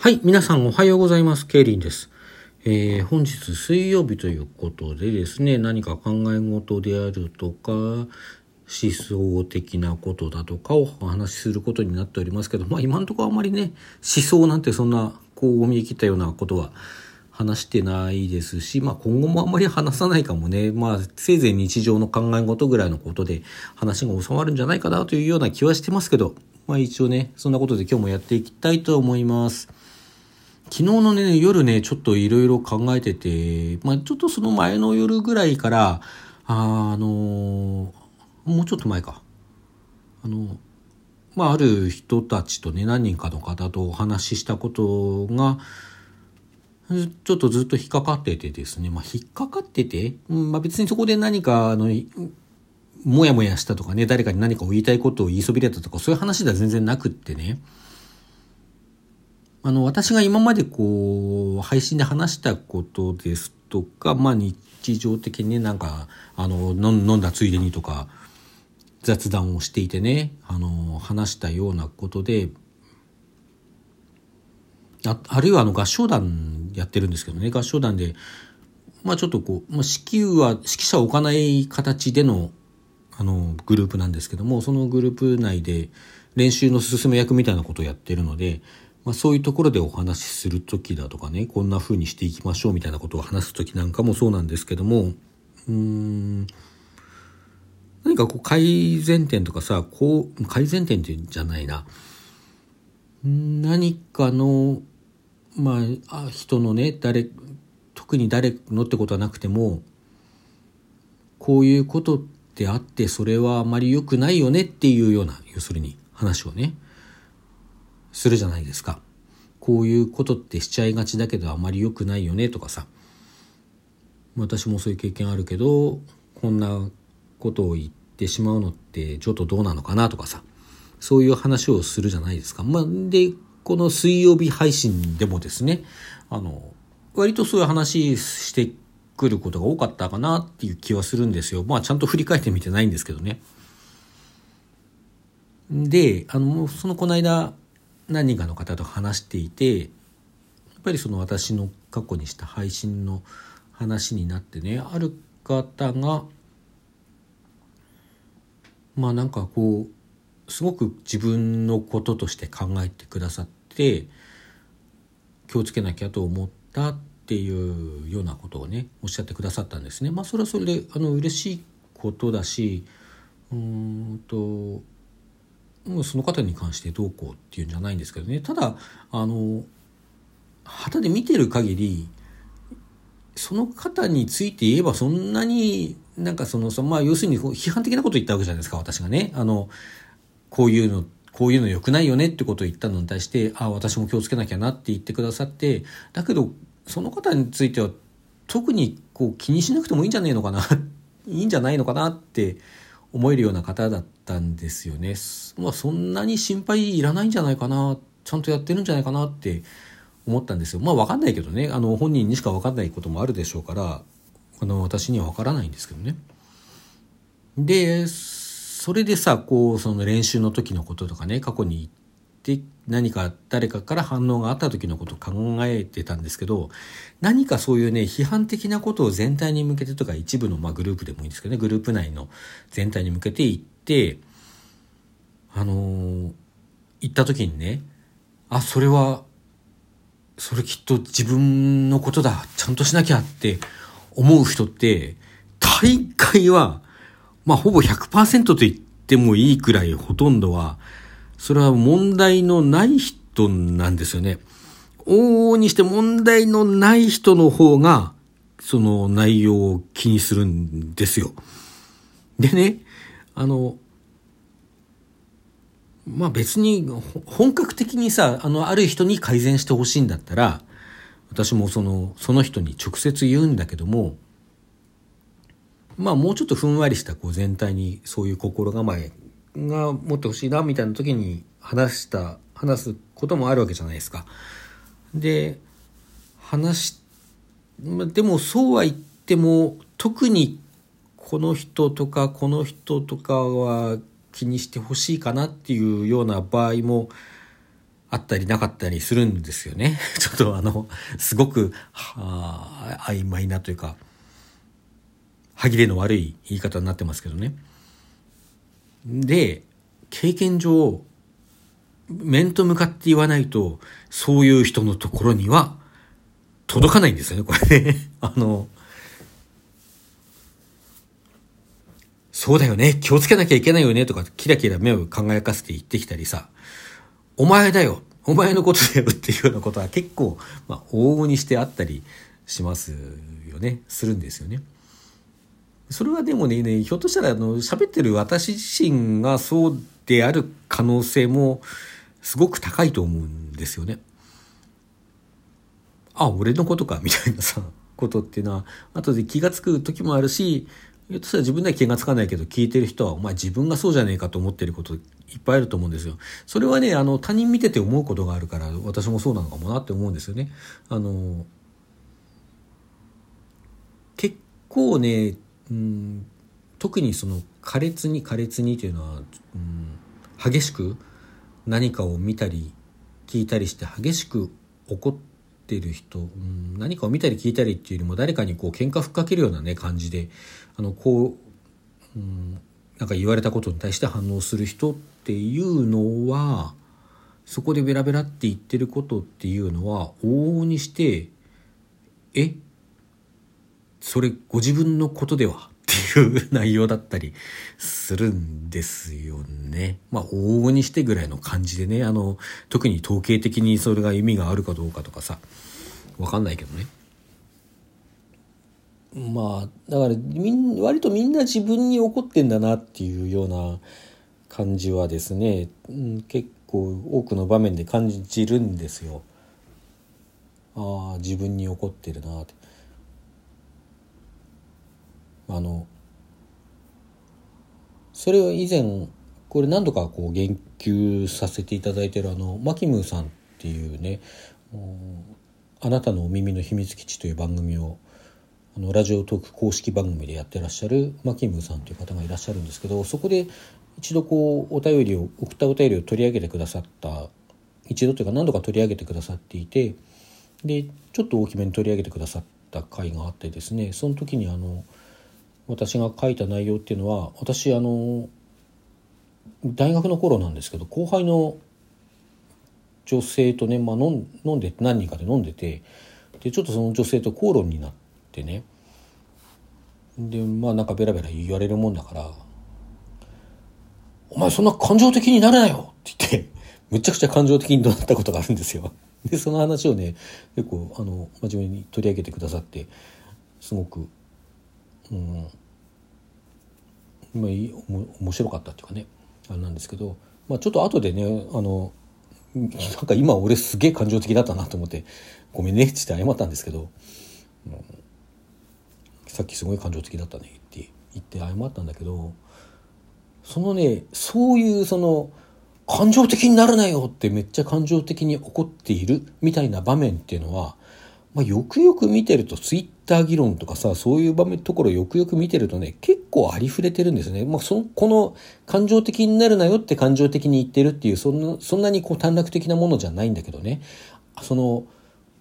はい、皆さんおはようございます。ケイリンです。えー、本日水曜日ということでですね、何か考え事であるとか、思想的なことだとかをお話しすることになっておりますけど、まあ今のところあんまりね、思想なんてそんな、こう、見え切ったようなことは話してないですし、まあ今後もあんまり話さないかもね、まあせいぜい日常の考え事ぐらいのことで話が収まるんじゃないかなというような気はしてますけど、まあ一応ね、そんなことで今日もやっていきたいと思います。昨日のね、夜ね、ちょっといろいろ考えてて、まあ、ちょっとその前の夜ぐらいから、あ、あのもうちょっと前か。あの、まあ、ある人たちとね、何人かの方とお話ししたことが、ちょっとずっと引っかかっててですね、まあ、引っかかってて、まあ、別にそこで何か、あの、もやもやしたとかね、誰かに何かを言いたいことを言いそびれたとか、そういう話では全然なくってね、あの、私が今までこう、配信で話したことですとか、まあ日常的にね、なんか、あの、飲んだついでにとか、雑談をしていてね、あの、話したようなことで、ああるいはあの合唱団やってるんですけどね、合唱団で、まあちょっとこう、まあ、指揮は、指揮者を置かない形での、あの、グループなんですけども、そのグループ内で練習の進め役みたいなことをやってるので、まあ、そういうところでお話しする時だとかねこんな風にしていきましょうみたいなことを話す時なんかもそうなんですけどもうん何かこう改善点とかさこう改善点ってじゃないな。何かのまあ人のね誰特に誰のってことはなくてもこういうことってあってそれはあまり良くないよねっていうような要するに話をね。するじゃないですか。こういうことってしちゃいがちだけどあまり良くないよねとかさ。私もそういう経験あるけど、こんなことを言ってしまうのってちょっとどうなのかなとかさ。そういう話をするじゃないですか。まあ、で、この水曜日配信でもですね、あの、割とそういう話してくることが多かったかなっていう気はするんですよ。まあちゃんと振り返ってみてないんですけどね。で、あの、そのこの間、何人かの方と話していてやっぱりその私の過去にした配信の話になってねある方がまあなんかこうすごく自分のこととして考えてくださって気をつけなきゃと思ったっていうようなことをねおっしゃってくださったんですね。まあそれはそれであの嬉しいことだしうーんとその方に関してどうこうっていうんじゃないんですけどね。ただあの旗で見てる限りその方について言えばそんなになんかそのまあ要するに批判的なこと言ったわけじゃないですか私がね。あのこういうのこういうの良くないよねってことを言ったのに対してああ私も気をつけなきゃなって言ってくださってだけどその方については特にこう気にしなくてもいいんじゃねえのかないいんじゃないのかなって思えるような方だったんですよね。まあそんなに心配いらないんじゃないかな、ちゃんとやってるんじゃないかなって思ったんですよ。まあわかんないけどね、あの本人にしかわかんないこともあるでしょうから、あの私にはわからないんですけどね。で、それでさ、こうその練習の時のこととかね、過去にで何か誰かから反応があった時のことを考えてたんですけど何かそういうね批判的なことを全体に向けてとか一部の、まあ、グループでもいいんですけどねグループ内の全体に向けて言ってあのー、言った時にねあそれはそれきっと自分のことだちゃんとしなきゃって思う人って大会はまあほぼ100%と言ってもいいくらいほとんどはそれは問題のない人なんですよね。往々にして問題のない人の方が、その内容を気にするんですよ。でね、あの、まあ別に本格的にさ、あの、ある人に改善してほしいんだったら、私もその、その人に直接言うんだけども、まあもうちょっとふんわりしたこう全体にそういう心構えが持ってほしいなみたいな時に話した話すこともあるわけじゃないですか。で話しでもそうは言っても特にこの人とかこの人とかは気にしてほしいかなっていうような場合もあったりなかったりするんですよね。ちょっとあの、すごく、はあ、曖昧なというか、歯切れの悪い言い方になってますけどね。で、経験上、面と向かって言わないと、そういう人のところには届かないんですよね、これね。あの、そうだよね、気をつけなきゃいけないよね、とか、キラキラ目を輝かせて言ってきたりさ、お前だよ、お前のことだよっていうようなことは結構、まあ、往々にしてあったりしますよね、するんですよね。それはでもね、ねひょっとしたら、あの、喋ってる私自身がそうである可能性もすごく高いと思うんですよね。あ、俺のことか、みたいなさ、ことっていうのは、後で気がつく時もあるし、ひょっとしたら自分では気がつかないけど、聞いてる人は、お前自分がそうじゃねえかと思ってることいっぱいあると思うんですよ。それはね、あの、他人見てて思うことがあるから、私もそうなのかもなって思うんですよね。あの、結構ね、うん、特にその苛烈に苛烈にというのは、うん、激しく何かを見たり聞いたりして激しく怒ってる人、うん、何かを見たり聞いたりっていうよりも誰かにこう喧嘩ふっかけるようなね感じであのこう、うん、なんか言われたことに対して反応する人っていうのはそこでベラベラって言ってることっていうのは往々にしてえ？っそれご自分のことではっていう内容だったりするんですよね。まあ、往々にしてぐらいの感じでね、あの、特に統計的にそれが意味があるかどうかとかさ、わかんないけどね。まあ、だからみん、割とみんな自分に怒ってんだなっていうような感じはですね、結構多くの場面で感じるんですよ。ああ、自分に怒ってるなって。あのそれを以前これ何度かこう言及させていただいてるあのマキムーさんっていうね「あなたのお耳の秘密基地」という番組をあのラジオトーク公式番組でやってらっしゃるマキムーさんという方がいらっしゃるんですけどそこで一度こうお便りを送ったお便りを取り上げてくださった一度というか何度か取り上げてくださっていてでちょっと大きめに取り上げてくださった回があってですねその時にあの「私が書いた内容っていうのは私あの大学の頃なんですけど後輩の女性とね、まあ、飲ん飲んで何人かで飲んでてでちょっとその女性と口論になってねでまあなんかベラベラ言われるもんだから「お前そんな感情的になれなよ!」って言ってむちゃくちゃ感情的に怒鳴ったことがあるんですよ。でその話をね結構あの真面目に取り上げてくださってすごくうん。まあ、面白かったっていうかね。あれなんですけど、まあ、ちょっと後でねあのなんか今俺すげえ感情的だったなと思って「ごめんね」って言って謝ったんですけど、うん、さっきすごい感情的だったねって言って謝ったんだけどそのねそういうその感情的にならなよってめっちゃ感情的に怒っているみたいな場面っていうのはまあ、よくよく見てるとツイッター議論とかさそういう場面ところよくよく見てるとね結構ありふれてるんですね。まあ、そのこの感情的になるなよって感情的に言ってるっていうそんなそんなにこう短絡的なものじゃないんだけどねその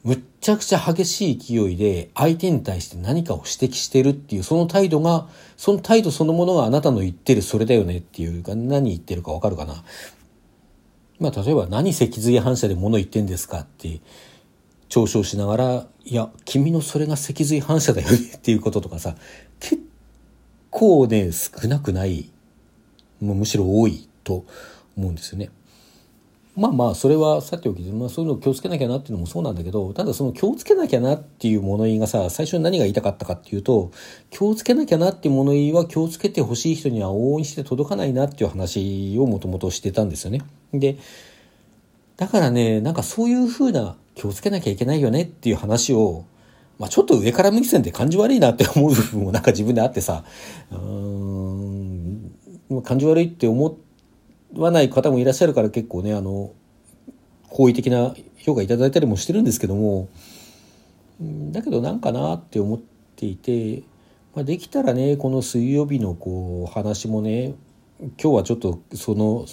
むっちゃくちゃ激しい勢いで相手に対して何かを指摘してるっていうその態度がその態度そのものがあなたの言ってるそれだよねっていうか何言ってるかわかるかな。まあ例えば何脊髄反射で物言ってんですかって嘲笑しながら、いや、君のそれが脊髄反射だよねっていうこととかさ、結構ね、少なくない、もうむしろ多いと思うんですよね。まあまあ、それはさておきまあそういうのを気をつけなきゃなっていうのもそうなんだけど、ただその気をつけなきゃなっていう物言いがさ、最初に何が言いたかったかっていうと、気をつけなきゃなっていう物言いは気をつけてほしい人には応援して届かないなっていう話をもともとしてたんですよね。で、だからね、なんかそういうふうな気をつけなきゃいけないよねっていう話を、まあ、ちょっと上から向き線で感じ悪いなって思う部分もなんか自分であってさ、うーん、感じ悪いって思わない方もいらっしゃるから結構ね、あの、好意的な評価いただいたりもしてるんですけども、だけどなんかなって思っていて、まあ、できたらね、この水曜日のこう話もね、今日はちょっとその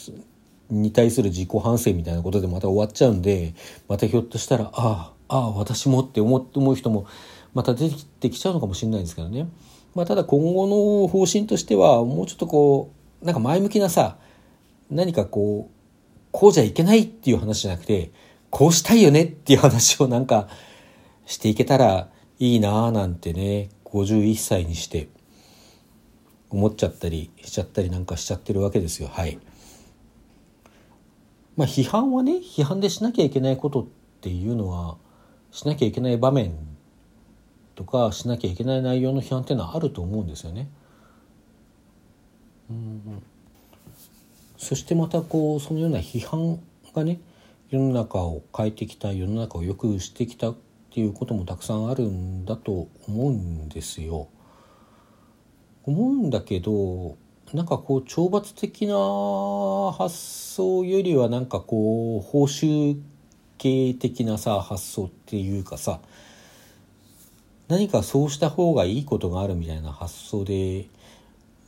に対する自己反省みたいなことでまた終わっちゃうんでまたひょっとしたらああああ私もって思思う人もまた出てきちゃうのかもしれないんですけどね、まあ、ただ今後の方針としてはもうちょっとこうなんか前向きなさ何かこうこうじゃいけないっていう話じゃなくてこうしたいよねっていう話をなんかしていけたらいいなあなんてね51歳にして思っちゃったりしちゃったりなんかしちゃってるわけですよはい。まあ批判はね批判でしなきゃいけないことっていうのはしなきゃいけない場面とかしなきゃいけない内容の批判っていうのはあると思うんですよね。うんそしてまたこうそのような批判がね世の中を変えてきた世の中を良くしてきたっていうこともたくさんあるんだと思うんですよ。思うんだけどなんかこう懲罰的な発想よりはなんかこう報酬系的なさ発想っていうかさ何かそうした方がいいことがあるみたいな発想で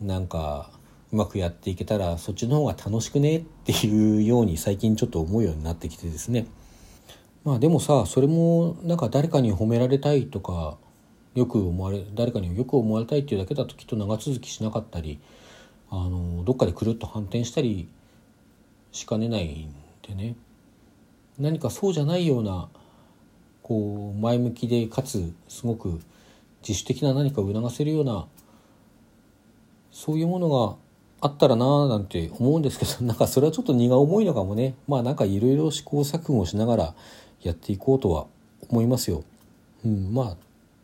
なんかうまくやっていけたらそっちの方が楽しくねっていうように最近ちょっと思うようになってきてですね。まあでもさそれもなんか誰かに褒められたいとかよく思われ誰かによく思われたいっていうだけだときっと長続きしなかったりあのどっかでくるっと反転したりしかねないんでね何かそうじゃないようなこう前向きでかつすごく自主的な何かを促せるようなそういうものがあったらなーなんて思うんですけど なんかそれはちょっと荷が重いのかもねまあなんかいろいろ試行錯誤しながらやっていこうとは思いますよ。うん、まあ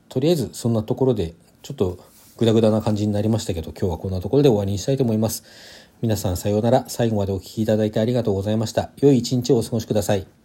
とりあえずそんなところでちょっとグダグダな感じになりましたけど今日はこんなところで終わりにしたいと思います。皆さんさようなら。最後までお聴きいただいてありがとうございました。良い一日をお過ごしください。